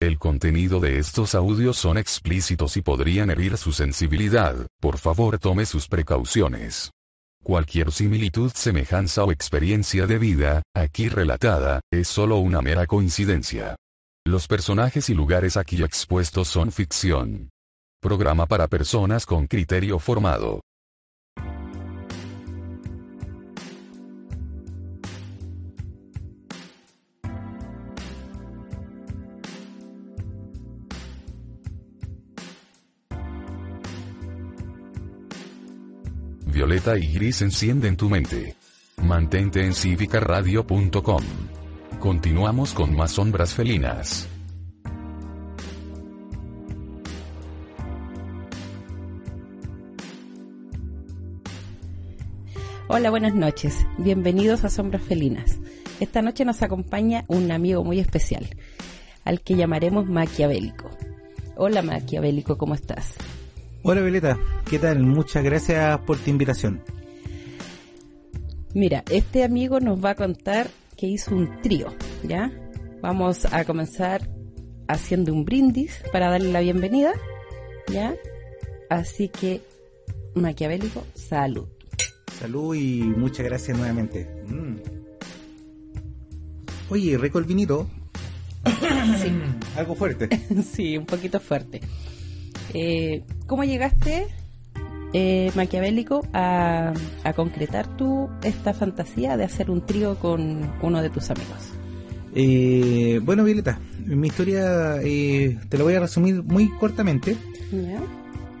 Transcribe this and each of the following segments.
El contenido de estos audios son explícitos y podrían herir su sensibilidad, por favor tome sus precauciones. Cualquier similitud, semejanza o experiencia de vida, aquí relatada, es solo una mera coincidencia. Los personajes y lugares aquí expuestos son ficción. Programa para personas con criterio formado. Violeta y Gris encienden tu mente. Mantente en cívicaradio.com. Continuamos con más sombras felinas. Hola, buenas noches. Bienvenidos a Sombras Felinas. Esta noche nos acompaña un amigo muy especial, al que llamaremos Maquiavélico. Hola Maquiavélico, ¿cómo estás? Hola Violeta, ¿qué tal? Muchas gracias por tu invitación. Mira, este amigo nos va a contar que hizo un trío, ¿ya? Vamos a comenzar haciendo un brindis para darle la bienvenida, ¿ya? Así que, maquiavélico, salud. Salud y muchas gracias nuevamente. Mm. Oye, rico el vinito. Sí. Algo fuerte. sí, un poquito fuerte. Eh, ¿Cómo llegaste, eh, maquiavélico, a, a, concretar tú esta fantasía de hacer un trío con uno de tus amigos? Eh, bueno, Violeta, mi historia eh, te la voy a resumir muy cortamente. ¿Ya?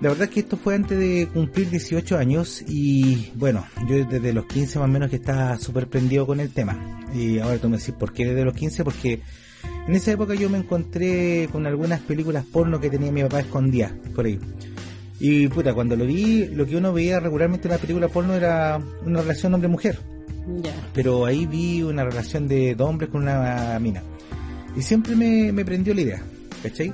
La verdad es que esto fue antes de cumplir 18 años y bueno, yo desde los 15 más o menos que estaba súper prendido con el tema. Y ahora tú me decís, ¿por qué desde los 15? Porque en esa época yo me encontré con algunas películas porno que tenía mi papá escondidas por ahí. Y puta, cuando lo vi, lo que uno veía regularmente en una película porno era una relación hombre-mujer. Ya. Pero ahí vi una relación de dos hombres con una mina. Y siempre me, me prendió la idea, ¿cachai?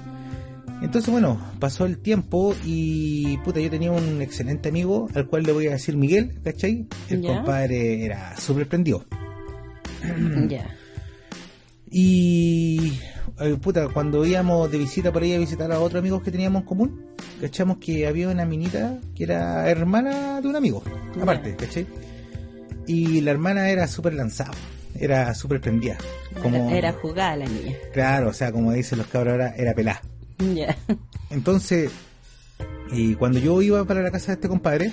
Entonces, bueno, pasó el tiempo y puta, yo tenía un excelente amigo al cual le voy a decir Miguel, ¿cachai? El compadre era súper prendido. Ya. Y eh, puta, cuando íbamos de visita por ahí a visitar a otros amigos que teníamos en común, cachamos que había una minita que era hermana de un amigo, aparte, ¿cachai? Y la hermana era súper lanzada, era súper prendida. Como, Era, era jugada la niña. Claro, o sea, como dicen los cabros ahora, era pelada. Ya. Entonces, y cuando yo iba para la casa de este compadre,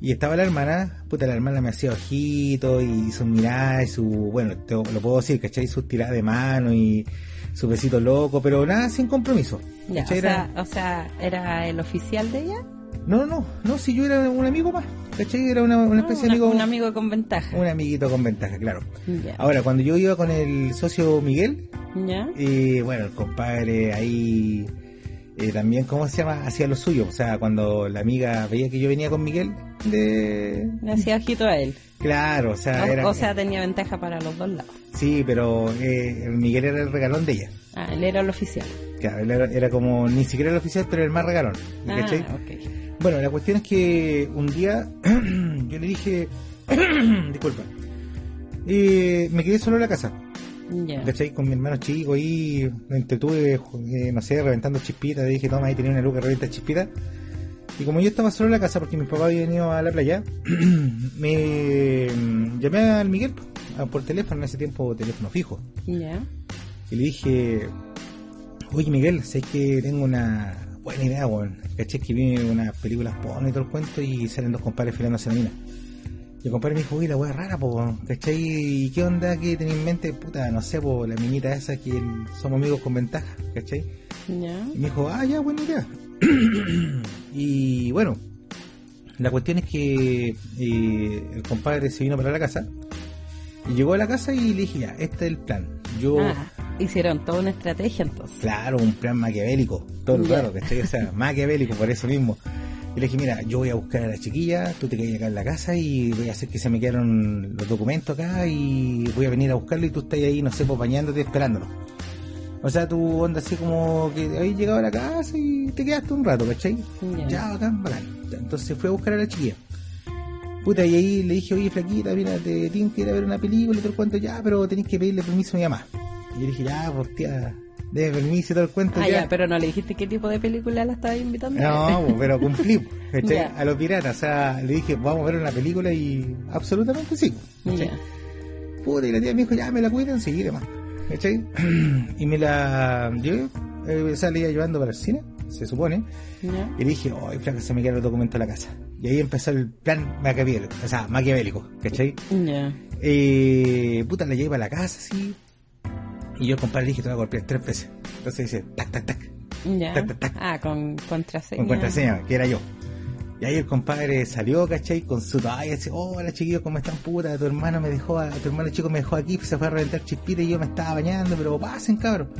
y estaba la hermana, puta, la hermana me hacía ojitos y sus miradas y su, bueno, te, lo puedo decir, ¿cachai? Sus tiradas de mano y su besito loco, pero nada, sin compromiso. Ya, o sea, Era- o sea, ¿era el oficial de ella? No, no, no, si yo era un amigo más, ¿cachai? Era una, una especie Ah, de amigo, Un amigo con ventaja. un amiguito con ventaja, claro. Ya. Ahora, cuando yo iba con el socio Miguel, ¿Ya? Y bueno, el compadre ahí eh, también, ¿cómo se llama? Hacía lo suyo. O sea, cuando la amiga veía que yo venía con Miguel, de... Le hacía ojito a él. Claro, o sea, era... O, sea, tenía ventaja para los dos lados. Sí, pero eh, el Miguel era el regalón de ella. Ah, él era el oficial. Claro, él era, era como, ni siquiera el oficial, pero el más regalón. Ah, ¿cachai? ok. Bueno, la cuestión es que un día yo le dije, disculpa, eh, me quedé solo en la casa. ¿Cachai? Con mi hermano chico me entretuve, eh, no sé, reventando chispitas, le dije, toma, ahí tenía una luca revienta chispitas. Y como yo estaba solo en la casa porque mi papá había venido a la playa, me mm, llamé al Miguel por teléfono, en ese tiempo teléfono fijo, Ya. y le dije, oye Miguel, sé que tengo una buena idea, weón, ¿cachai? Que vi unas películas porno y todo el cuento y salen dos compadres filándose la mina. Compadre me dijo, uy, la wea rara, po, ¿cachai? ¿Y qué onda que tenía en mente? Puta, no sé, po, la minita esa que el- somos amigos con ventaja, ¿cachai? Ya. Y me dijo, ah, ya, buena idea. y bueno, la cuestión es que eh, el compadre se vino para la casa y llegó a la casa y le dije, ya, este es el plan. Yo, Ah, hicieron toda una estrategia entonces. claro, un plan maquiavélico, todo Ya. claro, ¿cachai? O sea, maquiavélico por eso mismo. Y le dije, mira, yo voy a buscar a la chiquilla, tú te quedas acá en la casa y voy a hacer que se me quedaron los documentos acá y voy a venir a buscarlo y tú estás ahí, no sé, pues bañándote, esperándolo. O sea, tú onda así como que habéis llegado a la casa y te quedaste un rato, ¿cachai? Ya. Ya, bacán, bacán. Entonces fui a buscar a la chiquilla. Puta, y ahí le dije, oye, flaquita, mira, te tienes que ir a ver una película y todo el cuento, ya, pero tenés que pedirle permiso a mi mamá. Y yo dije, ya, pues tía, debe permiso y todo el cuento. Ah, ya, pero no le dijiste qué tipo de película la estaba invitando. No, pues, pero cumplí. Ya. A los piratas, o sea, le dije, vamos a ver una película y absolutamente sí. Ya. Puta, y la tía me dijo, ya me la cuidan, sí, demás. ¿Cachai? y me la llevé, eh, iba llevando para el cine, se supone. Y le dije, ay, flaca, se me quedaron los documentos en la casa. Y ahí empezó el plan maquiavélico, o sea, maquiavélico, ¿cachai? Puta, la llevé para la casa, así. Y yo compadre le dije, te voy a golpear tres veces. Entonces dice, tac, tac, tac, Ya. Tac, tac, tac. Ah, con contraseña. con contraseña, que era yo. Y ahí el compadre salió, ¿cachai? Con su toalla, así, hola chiquillos, ¿cómo están puta? Tu hermano me dejó, a- tu hermano chico me dejó aquí, se fue a reventar chispita y yo me estaba bañando, pero pasen, cabrón.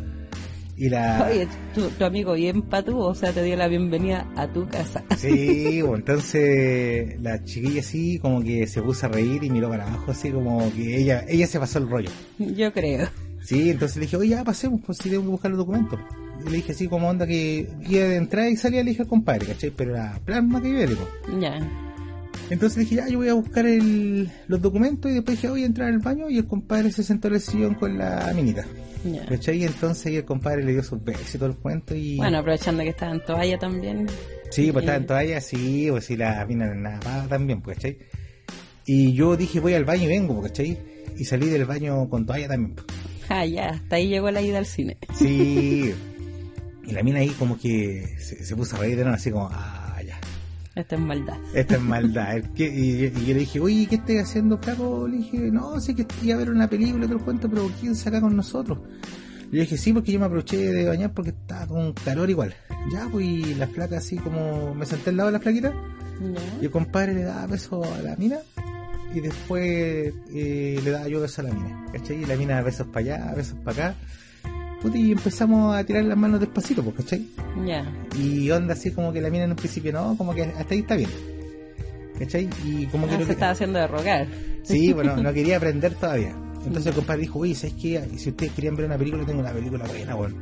Y la... Oye, tu, tu amigo bien patú, o sea, te dio la bienvenida a tu casa. Sí, bueno, entonces la chiquilla así como que se puso a reír y miró para abajo así como que ella ella se pasó el rollo. Yo creo. Sí, entonces le dije, oye, ya pasemos, pues si tengo que buscar los documentos. Y le dije así como onda que iba de entrada y salía, le dije al compadre, ¿cachai? Pero era plan maquiavélico. Ya. Entonces le dije, ya, yo voy a buscar el, los documentos y después dije, voy a entrar al baño y el compadre se sentó en el sillón con la minita. Ya. ¿Cachai? Y entonces el compadre le dio sus besos y todo el cuento y... Bueno, aprovechando que estaba en toalla también. Sí, pues Y- estaba en toalla, sí, pues sí, la mina nada también, pues, ¿cachai? Y yo dije, voy al baño y vengo, pues, ¿cachai? Y salí del baño con toalla también. Ah, ya, hasta ahí llegó la ida al cine. Sí. y la mina ahí como que se, se puso a reír de nuevo, así como, ah, ya, Esta es maldad. esta es maldad. Y, y yo le dije, oye, ¿qué estás haciendo, flaco? Le dije, no, sé que iba a ver una película, te lo cuento, pero ¿quién se acá con nosotros? Yo dije, sí, porque yo me aproveché de bañar porque estaba con calor igual. Ya, pues, y la flaca así como, me senté al lado de la flaquita. Y el compadre le daba besos a la mina y después eh, le daba yo besos a la mina. ¿Cachai? Y la mina besos para allá, besos para acá. Puta, y empezamos a tirar las manos despacito, pues, ¿cachai? Ya. Y onda así como que la mina en un principio no, como que hasta ahí está bien. ¿Cachai? Y como que Ah, no se que- estaba haciendo de rogar. Sí, bueno, no quería aprender todavía. Entonces el compadre dijo, oye, ¿sabes qué? Si ustedes querían ver una película, tengo una película buena, weón.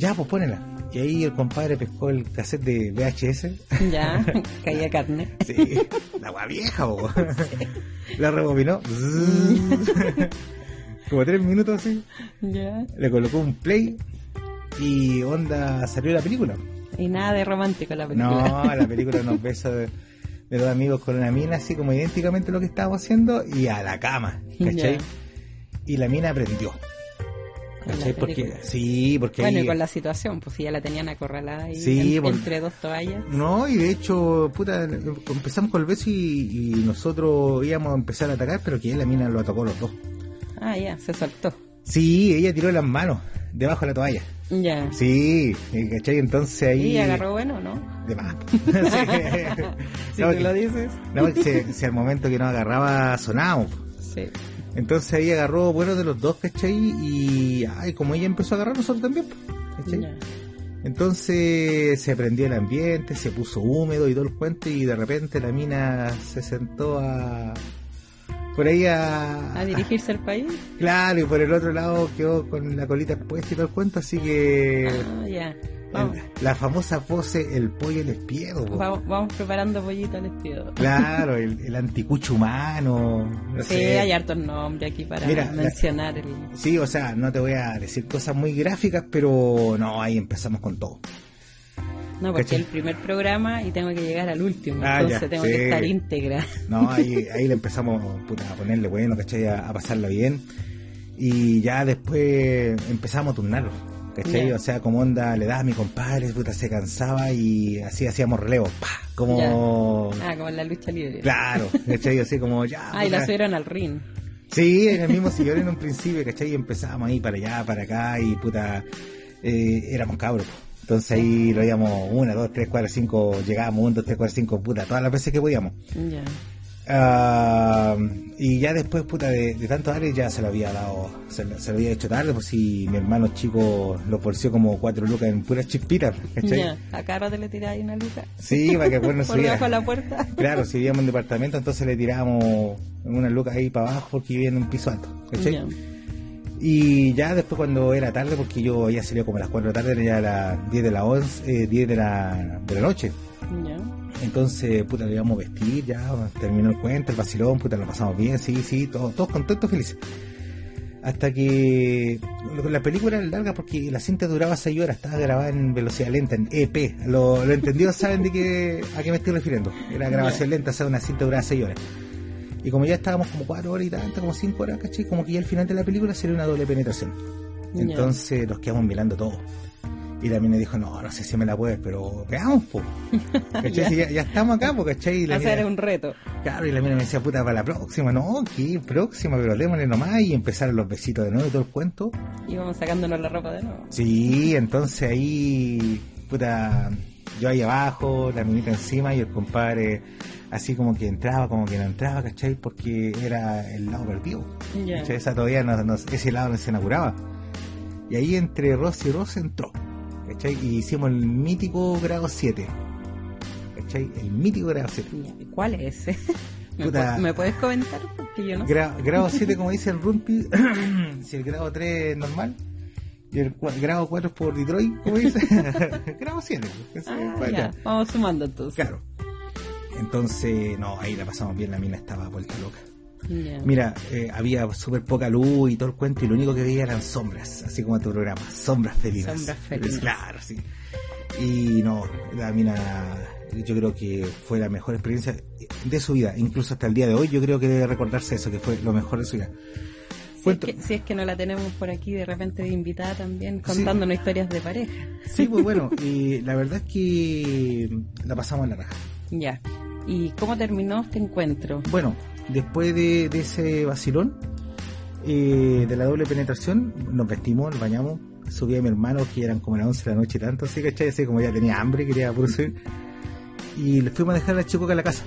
Ya, pues ponela. Y ahí el compadre pescó el cassette de VHS. Ya, caía carne. Sí, la agua vieja, po. La rebobinó. Como tres minutos así. Ya. Le colocó un play y onda salió la película. Y nada de romántico la película. No, la película nos besos de, de dos amigos con una mina, así como idénticamente lo que estábamos haciendo, y a la cama, ¿cachai? Ya. Y la mina aprendió. ¿Cachai? Porque, sí, porque Bueno, ahí- y con la situación, pues si ya la tenían acorralada ahí Sí, en- por- entre dos toallas. No, y de hecho, puta, empezamos con el beso y, y nosotros íbamos a empezar a atacar, pero que la mina lo atacó los dos. Ah, ya, se soltó. Sí, ella tiró las manos debajo de la toalla. Ya. Sí, eh, ¿cachai? Entonces ahí... Y agarró bueno, ¿no? De más. Si No, tú lo dices. No, si, si al momento que nos agarraba sonábamos. Sí. Entonces ahí agarró bueno de los dos, ¿cachai? Y ay, como ella empezó a agarrar, nosotros también, ¿cachai? Entonces se prendió el ambiente, se puso húmedo y todo el cuento y de repente la mina se sentó a... Por ahí a... A dirigirse al país. Claro, y por el otro lado quedó con la colita expuesta y todo el cuento, así que... Ya. Vamos, la famosa pose, el pollo el espiedo. vamos, vamos preparando pollito al espiedo. Claro, el, el anticucho humano. no Sí, sé. hay hartos nombres aquí para Mira, la- mencionar el... Sí, o sea, no te voy a decir cosas muy gráficas, pero no, ahí empezamos con todo. No, porque ¿Cachai? el primer programa y tengo que llegar al último, Ah, entonces ya, tengo sí. que estar íntegra. No, ahí, ahí le empezamos puta, a ponerle bueno, ¿cachai? A, a pasarla bien. Y ya después empezamos a turnarlo, ¿cachai? Ya. O sea, como onda le daba a mi compadre, puta, se cansaba y así hacíamos relevo, pa, como... Ah, como en la lucha libre. Claro, ¿cachai? Así como ya... Ah, y la subieron al ring. Sí, en el mismo sillón en un principio, ¿cachai? Y empezamos ahí para allá, para acá y puta, eh, éramos cabros. Entonces ahí lo íbamos una, dos, tres, cuatro, cinco, llegábamos, un, dos, tres, cuatro, cinco, puta, todas las veces que podíamos. Ya. Ah, y ya después, puta, de, de tanto darle ya se lo había dado, se, lo- se lo había hecho tarde, pues si mi hermano chico lo forció como cuatro lucas en puras chispitas, ¿cachai? Ya, acá rato le tiráis una luca. Sí, para que después no Por la puerta. Claro, si vivíamos en departamento, entonces le tirábamos una lucas ahí para abajo porque vivía en un piso alto, ¿cachai? Ya. Y ya después cuando era tarde, porque yo había salido como a las 4 de la tarde, era ya las 10 de la 11, eh, 10 de la, de la noche. Ya. Entonces, puta, le íbamos a vestir, ya terminó el cuento, el vacilón, puta, lo pasamos bien, sí, sí, todos, todos contentos, felices. Hasta que la película era larga porque la cinta duraba 6 horas, estaba grabada en velocidad lenta, en EP. Lo, lo entendidos saben de qué, a qué me estoy refiriendo. Era grabación lenta, o sea, una cinta duraba 6 horas. Y como ya estábamos como 4 horas y tanto, como 5 horas, ¿cachai? Como que ya al final de la película sería una doble penetración. Entonces nos quedamos mirando todo. Y la mina dijo, no, no sé si me la puedes, pero veamos, po. ¿Cachai? Ya. Si ya, ya estamos acá, po, ¿cachai? Y la O sea, mina- era un reto. Claro, y la mina me decía, puta, para la próxima, no, ¿qué próxima? Pero démosle nomás y empezaron los besitos de nuevo y todo el cuento. Íbamos sacándonos la ropa de nuevo. Sí, entonces ahí, puta, yo ahí abajo, la minita encima y el compadre así como que entraba, como que no entraba, ¿cachai? Porque era el lado perdido. ¿cachai? Esa todavía no, no- ese lado no se inauguraba. Y ahí entre Ross y Ross entró, ¿cachai? Y hicimos el mítico grado 7. ¿Cachai? El mítico grado 7. Ya. ¿Y ¿Cuál es ese? ¿Me, Puta. pu- me puedes comentar? Porque yo no sé. Gra- grado 7, como dice el Rumpi, si el grado 3 es normal, y el grado 4 es por Detroit, como dice, grado 7. pues, Ah, ya. acá. Vamos sumando entonces. Claro. Entonces, no, ahí la pasamos bien, la mina estaba vuelta loca. Mira, eh, había súper poca luz y todo el cuento, y lo único que veía eran sombras, así como tu programa, sombras felinas. Sombras felinas. Claro, sí. Y no, la mina, yo creo que fue la mejor experiencia de su vida, incluso hasta el día de hoy, yo creo que debe recordarse eso, que fue lo mejor de su vida. Si es, Cuento- que, si es que no la tenemos por aquí de repente de invitada también, contándonos historias de pareja. Sí, pues bueno, y la verdad es que la pasamos en la raja. Ya. ¿Y cómo terminó este encuentro? Bueno, después de, de ese vacilón, eh, de la doble penetración, nos vestimos, nos bañamos, subí a mi hermano, que eran como las 11 de la noche y tanto, así, ¿cachai? Así como ya tenía hambre, quería puro subir. Y le fuimos a dejar al chico acá a la casa.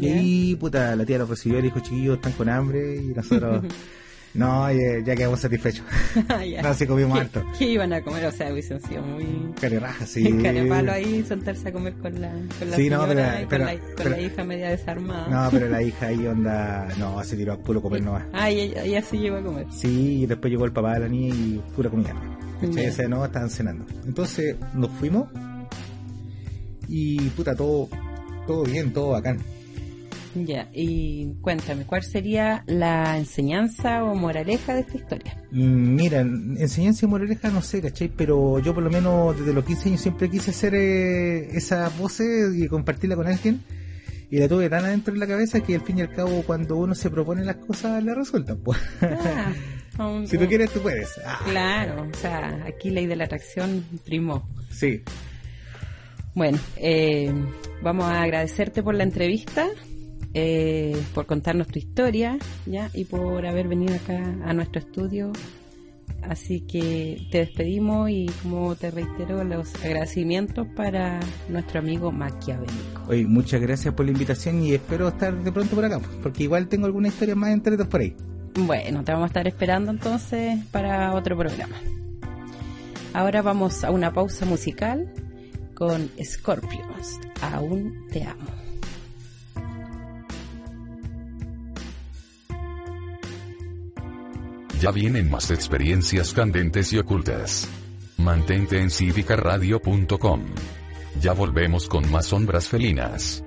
Y ahí, puta, la tía lo recibió y le dijo, chiquillos, están con hambre, y nosotros, no, ya, quedamos satisfechos. Ya. No, sí comimos ¿Qué, harto. qué iban a comer? O sea, hubiesen sido muy... Careraja, sí. Carepalo ahí, sentarse a comer con la, con la Sí, no, señora pero- y con, pero- la, con pero- la hija media desarmada. No, pero la hija ahí onda, no, se tiró a puro comer nomás. Ah, y ella, ella sí llegó a comer. Sí, y después llegó el papá de la niña y pura comida. Sea, no, estaban cenando. Entonces nos fuimos y puta, todo, todo bien, todo bacán. Ya, y cuéntame, ¿cuál sería la enseñanza o moraleja de esta historia? Mm, Mira, enseñanza y moraleja no sé, ¿cachai? Pero yo por lo menos desde los 15 años siempre quise hacer eh, esa pose y compartirla con alguien. Y la tuve tan adentro en la cabeza que al fin y al cabo cuando uno se propone las cosas le resultan. Pues. Ah, un- si tú quieres, tú puedes. Ah, Claro, o sea, aquí ley de la atracción primó. Sí. Bueno, eh, vamos a agradecerte por la entrevista, eh, por contarnos tu historia, ya, y por haber venido acá a nuestro estudio. Así que te despedimos y como te reitero los agradecimientos para nuestro amigo maquiavélico. Oye, muchas gracias por la invitación y espero estar de pronto por acá, porque igual tengo alguna historia más entretas por ahí. Bueno, te vamos a estar esperando entonces para otro programa. Ahora vamos a una pausa musical con Scorpions. Aún te amo. Ya vienen más experiencias candentes y ocultas. Mantente en cívicaradio.com. Ya volvemos con más sombras felinas.